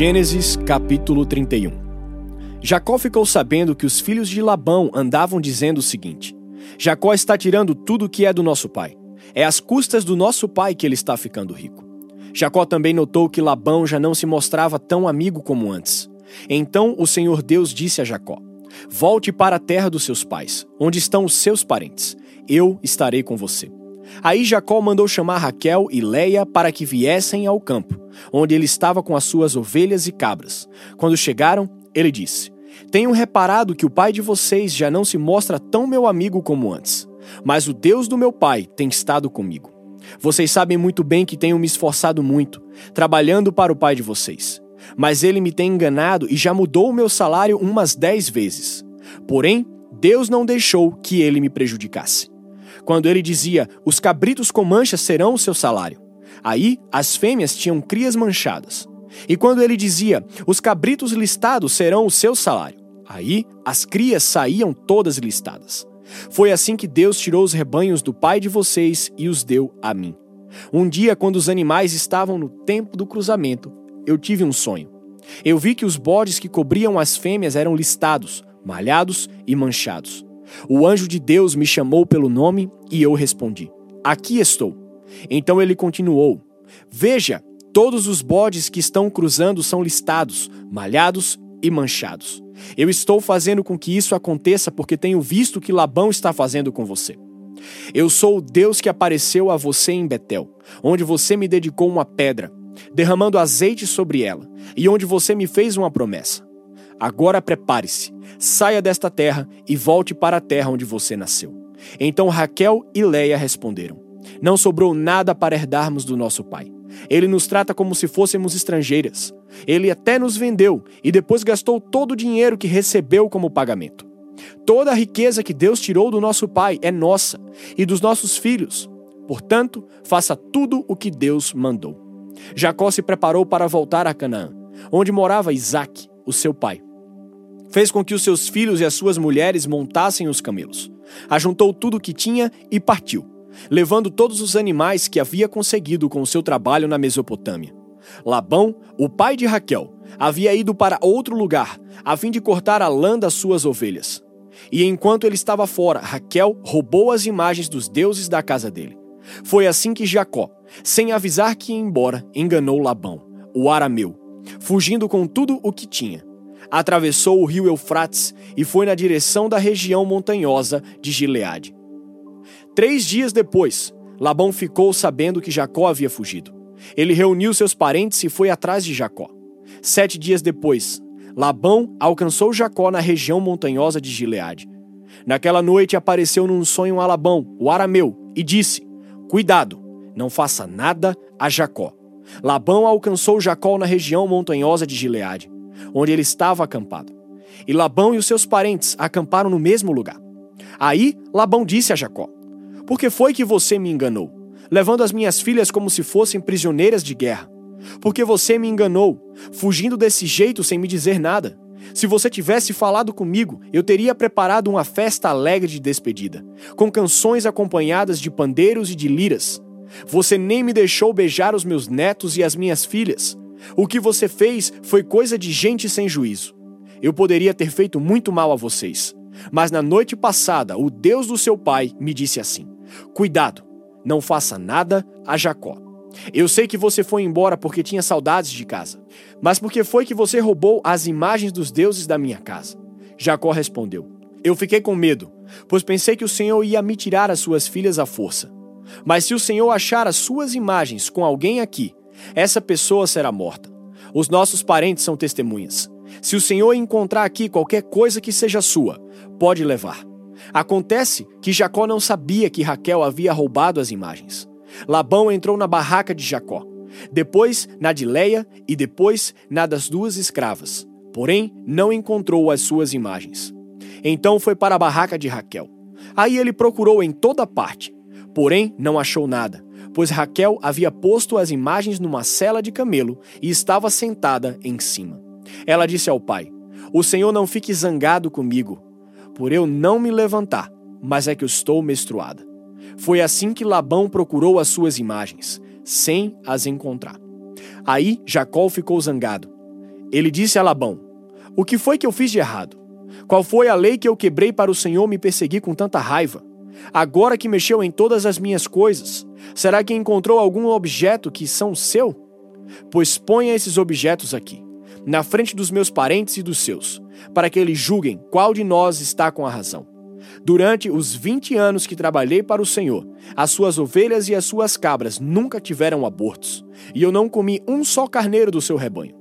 Gênesis capítulo 31 Jacó ficou sabendo que os filhos de Labão andavam dizendo o seguinte: Jacó está tirando tudo que é do nosso pai. É às custas do nosso pai que ele está ficando rico. Jacó também notou que Labão já não se mostrava tão amigo como antes. Então o Senhor Deus disse a Jacó: Volte para a terra dos seus pais, onde estão os seus parentes. Eu estarei com você. Aí Jacó mandou chamar Raquel e Leia para que viessem ao campo, onde ele estava com as suas ovelhas e cabras. Quando chegaram, ele disse: Tenho reparado que o pai de vocês já não se mostra tão meu amigo como antes, mas o Deus do meu pai tem estado comigo. Vocês sabem muito bem que tenho me esforçado muito, trabalhando para o pai de vocês. Mas ele me tem enganado e já mudou o meu salário umas dez vezes. Porém, Deus não deixou que ele me prejudicasse quando ele dizia: Os cabritos com manchas serão o seu salário. Aí as fêmeas tinham crias manchadas. E quando ele dizia: Os cabritos listados serão o seu salário. Aí as crias saíam todas listadas. Foi assim que Deus tirou os rebanhos do pai de vocês e os deu a mim. Um dia, quando os animais estavam no tempo do cruzamento, eu tive um sonho. Eu vi que os bodes que cobriam as fêmeas eram listados, malhados e manchados. O anjo de Deus me chamou pelo nome e eu respondi: Aqui estou. Então ele continuou: Veja, todos os bodes que estão cruzando são listados, malhados e manchados. Eu estou fazendo com que isso aconteça porque tenho visto o que Labão está fazendo com você. Eu sou o Deus que apareceu a você em Betel, onde você me dedicou uma pedra, derramando azeite sobre ela, e onde você me fez uma promessa. Agora prepare-se, saia desta terra e volte para a terra onde você nasceu. Então Raquel e Leia responderam: Não sobrou nada para herdarmos do nosso pai. Ele nos trata como se fôssemos estrangeiras. Ele até nos vendeu e depois gastou todo o dinheiro que recebeu como pagamento. Toda a riqueza que Deus tirou do nosso pai é nossa e dos nossos filhos. Portanto, faça tudo o que Deus mandou. Jacó se preparou para voltar a Canaã, onde morava Isaque, o seu pai fez com que os seus filhos e as suas mulheres montassem os camelos. Ajuntou tudo o que tinha e partiu, levando todos os animais que havia conseguido com o seu trabalho na Mesopotâmia. Labão, o pai de Raquel, havia ido para outro lugar, a fim de cortar a lã das suas ovelhas. E enquanto ele estava fora, Raquel roubou as imagens dos deuses da casa dele. Foi assim que Jacó, sem avisar que ia embora, enganou Labão, o arameu, fugindo com tudo o que tinha atravessou o rio Eufrates e foi na direção da região montanhosa de Gileade. Três dias depois, Labão ficou sabendo que Jacó havia fugido. Ele reuniu seus parentes e foi atrás de Jacó. Sete dias depois, Labão alcançou Jacó na região montanhosa de Gileade. Naquela noite apareceu num sonho a Labão, o arameu, e disse: Cuidado, não faça nada a Jacó. Labão alcançou Jacó na região montanhosa de Gileade onde ele estava acampado. E Labão e os seus parentes acamparam no mesmo lugar. Aí Labão disse a Jacó: Por que foi que você me enganou, levando as minhas filhas como se fossem prisioneiras de guerra? Porque você me enganou, fugindo desse jeito sem me dizer nada. Se você tivesse falado comigo, eu teria preparado uma festa alegre de despedida, com canções acompanhadas de pandeiros e de liras. Você nem me deixou beijar os meus netos e as minhas filhas. O que você fez foi coisa de gente sem juízo. Eu poderia ter feito muito mal a vocês. Mas na noite passada, o Deus do seu pai me disse assim: Cuidado, não faça nada a Jacó. Eu sei que você foi embora porque tinha saudades de casa, mas porque foi que você roubou as imagens dos deuses da minha casa? Jacó respondeu: Eu fiquei com medo, pois pensei que o Senhor ia me tirar as suas filhas à força. Mas se o Senhor achar as suas imagens com alguém aqui, essa pessoa será morta. Os nossos parentes são testemunhas. Se o Senhor encontrar aqui qualquer coisa que seja sua, pode levar. Acontece que Jacó não sabia que Raquel havia roubado as imagens. Labão entrou na barraca de Jacó, depois na de Leia e depois na das duas escravas. Porém, não encontrou as suas imagens. Então foi para a barraca de Raquel. Aí ele procurou em toda parte, porém não achou nada pois Raquel havia posto as imagens numa cela de camelo e estava sentada em cima. Ela disse ao pai: O Senhor não fique zangado comigo, por eu não me levantar, mas é que eu estou menstruada. Foi assim que Labão procurou as suas imagens, sem as encontrar. Aí Jacó ficou zangado. ele disse a Labão: O que foi que eu fiz de errado? Qual foi a lei que eu quebrei para o Senhor me perseguir com tanta raiva? Agora que mexeu em todas as minhas coisas, será que encontrou algum objeto que são seu? Pois ponha esses objetos aqui, na frente dos meus parentes e dos seus, para que eles julguem qual de nós está com a razão. Durante os 20 anos que trabalhei para o Senhor, as suas ovelhas e as suas cabras nunca tiveram abortos, e eu não comi um só carneiro do seu rebanho.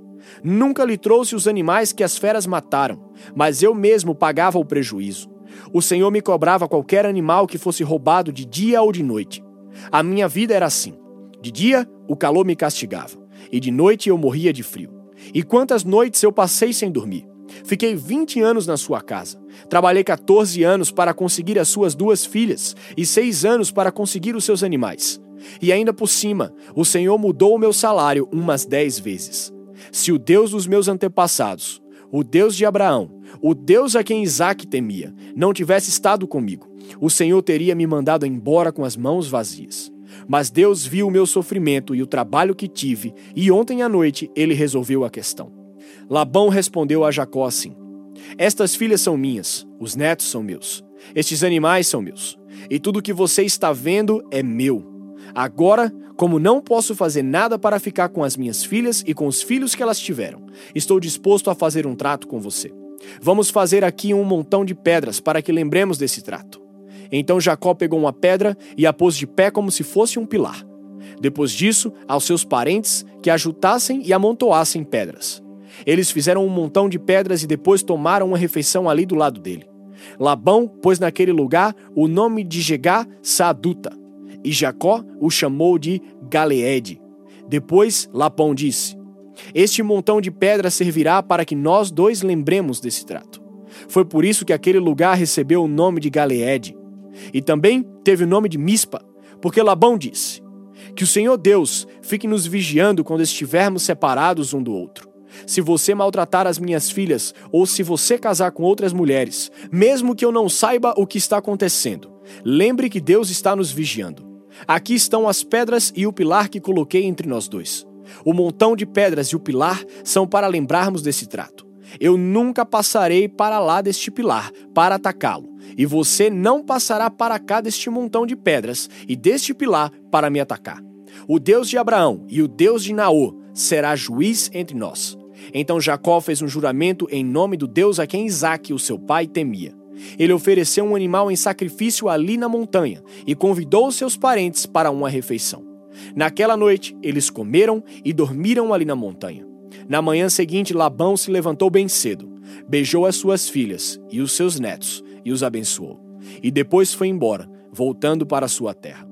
Nunca lhe trouxe os animais que as feras mataram, mas eu mesmo pagava o prejuízo. O Senhor me cobrava qualquer animal que fosse roubado de dia ou de noite. A minha vida era assim. De dia, o calor me castigava, e de noite eu morria de frio. E quantas noites eu passei sem dormir? Fiquei 20 anos na sua casa. Trabalhei 14 anos para conseguir as suas duas filhas e 6 anos para conseguir os seus animais. E ainda por cima, o Senhor mudou o meu salário umas 10 vezes. Se o Deus dos meus antepassados, o Deus de Abraão, o Deus a quem Isaac temia, não tivesse estado comigo, o Senhor teria me mandado embora com as mãos vazias. Mas Deus viu o meu sofrimento e o trabalho que tive, e ontem à noite ele resolveu a questão. Labão respondeu a Jacó assim: Estas filhas são minhas, os netos são meus, estes animais são meus, e tudo que você está vendo é meu. Agora, como não posso fazer nada para ficar com as minhas filhas e com os filhos que elas tiveram, estou disposto a fazer um trato com você. Vamos fazer aqui um montão de pedras para que lembremos desse trato. Então Jacó pegou uma pedra e a pôs de pé como se fosse um pilar. Depois disso, aos seus parentes que ajutassem e amontoassem pedras. Eles fizeram um montão de pedras e depois tomaram uma refeição ali do lado dele. Labão pôs naquele lugar o nome de Jegá Saduta, e Jacó o chamou de Galeede. Depois Lapão disse: Este montão de pedras servirá para que nós dois lembremos desse trato. Foi por isso que aquele lugar recebeu o nome de Galeede. E também teve o nome de Mispa, porque Labão disse: Que o Senhor Deus fique nos vigiando quando estivermos separados um do outro. Se você maltratar as minhas filhas, ou se você casar com outras mulheres, mesmo que eu não saiba o que está acontecendo, lembre que Deus está nos vigiando. Aqui estão as pedras e o pilar que coloquei entre nós dois. O montão de pedras e o pilar são para lembrarmos desse trato. Eu nunca passarei para lá deste pilar para atacá-lo, e você não passará para cá deste montão de pedras e deste pilar para me atacar. O Deus de Abraão e o Deus de Naô será juiz entre nós. Então Jacó fez um juramento em nome do Deus a quem Isaque, o seu pai, temia. Ele ofereceu um animal em sacrifício ali na montanha e convidou seus parentes para uma refeição. Naquela noite, eles comeram e dormiram ali na montanha. Na manhã seguinte, Labão se levantou bem cedo, beijou as suas filhas e os seus netos e os abençoou. E depois foi embora, voltando para sua terra.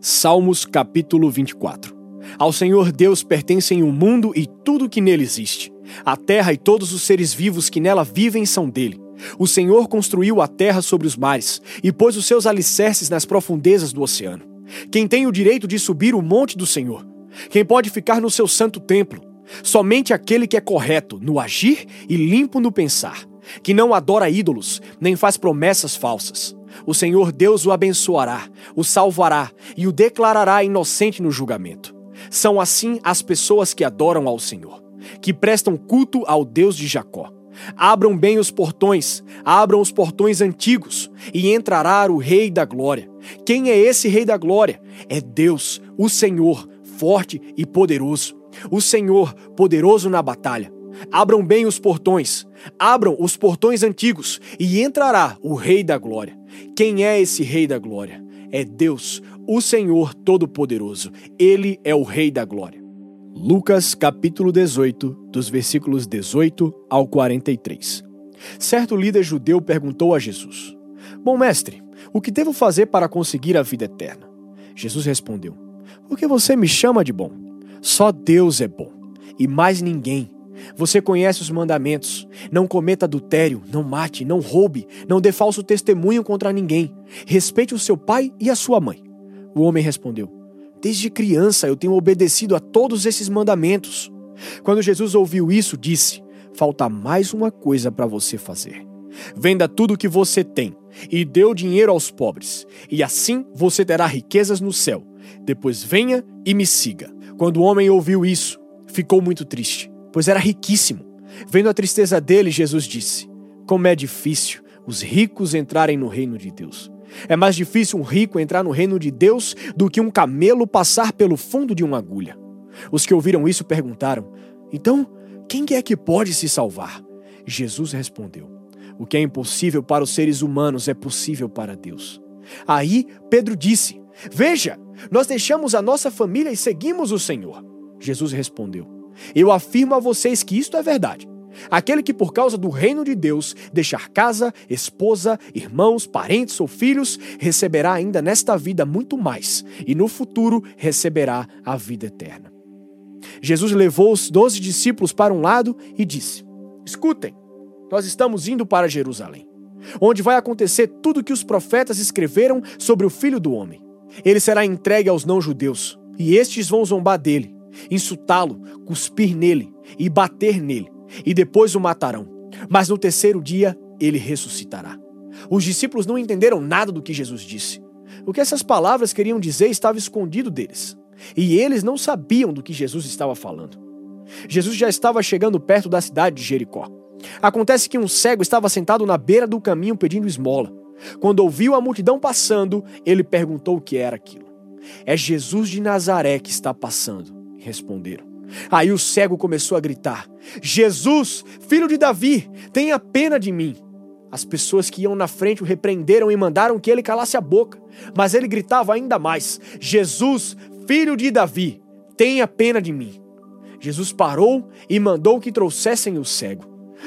Salmos capítulo 24 Ao Senhor Deus pertencem o mundo e tudo que nele existe. A terra e todos os seres vivos que nela vivem são dele. O Senhor construiu a terra sobre os mares e pôs os seus alicerces nas profundezas do oceano. Quem tem o direito de subir o monte do Senhor? Quem pode ficar no seu santo templo? Somente aquele que é correto no agir e limpo no pensar, que não adora ídolos, nem faz promessas falsas. O Senhor Deus o abençoará, o salvará e o declarará inocente no julgamento. São assim as pessoas que adoram ao Senhor, que prestam culto ao Deus de Jacó. Abram bem os portões, abram os portões antigos, e entrará o Rei da Glória. Quem é esse Rei da Glória? É Deus, o Senhor, forte e poderoso. O Senhor, poderoso na batalha. Abram bem os portões, abram os portões antigos, e entrará o Rei da Glória. Quem é esse Rei da Glória? É Deus, o Senhor Todo-Poderoso. Ele é o Rei da Glória. Lucas capítulo 18, dos versículos 18 ao 43. Certo líder judeu perguntou a Jesus: Bom mestre, o que devo fazer para conseguir a vida eterna? Jesus respondeu: Porque você me chama de bom? Só Deus é bom, e mais ninguém. Você conhece os mandamentos: não cometa adultério, não mate, não roube, não dê falso testemunho contra ninguém, respeite o seu pai e a sua mãe. O homem respondeu: Desde criança eu tenho obedecido a todos esses mandamentos. Quando Jesus ouviu isso, disse: Falta mais uma coisa para você fazer. Venda tudo o que você tem e dê o dinheiro aos pobres, e assim você terá riquezas no céu. Depois venha e me siga. Quando o homem ouviu isso, ficou muito triste, pois era riquíssimo. Vendo a tristeza dele, Jesus disse: Como é difícil os ricos entrarem no reino de Deus. É mais difícil um rico entrar no reino de Deus do que um camelo passar pelo fundo de uma agulha. Os que ouviram isso perguntaram: Então, quem é que pode se salvar? Jesus respondeu: O que é impossível para os seres humanos é possível para Deus. Aí Pedro disse: Veja, nós deixamos a nossa família e seguimos o Senhor. Jesus respondeu: Eu afirmo a vocês que isto é verdade. Aquele que, por causa do reino de Deus, deixar casa, esposa, irmãos, parentes ou filhos, receberá ainda nesta vida muito mais, e no futuro receberá a vida eterna. Jesus levou os doze discípulos para um lado e disse: Escutem, nós estamos indo para Jerusalém, onde vai acontecer tudo o que os profetas escreveram sobre o filho do homem. Ele será entregue aos não-judeus, e estes vão zombar dele, insultá-lo, cuspir nele e bater nele, e depois o matarão. Mas no terceiro dia ele ressuscitará. Os discípulos não entenderam nada do que Jesus disse. O que essas palavras queriam dizer estava escondido deles. E eles não sabiam do que Jesus estava falando. Jesus já estava chegando perto da cidade de Jericó. Acontece que um cego estava sentado na beira do caminho pedindo esmola. Quando ouviu a multidão passando, ele perguntou o que era aquilo. É Jesus de Nazaré que está passando, responderam. Aí o cego começou a gritar: Jesus, filho de Davi, tenha pena de mim. As pessoas que iam na frente o repreenderam e mandaram que ele calasse a boca. Mas ele gritava ainda mais: Jesus, filho de Davi, tenha pena de mim. Jesus parou e mandou que trouxessem o cego.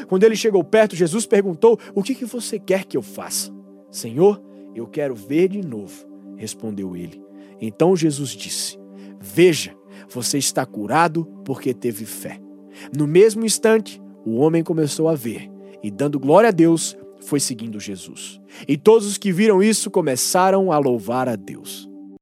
Quando ele chegou perto, Jesus perguntou: O que, que você quer que eu faça? Senhor, eu quero ver de novo, respondeu ele. Então Jesus disse: Veja, você está curado porque teve fé. No mesmo instante, o homem começou a ver e, dando glória a Deus, foi seguindo Jesus. E todos os que viram isso começaram a louvar a Deus.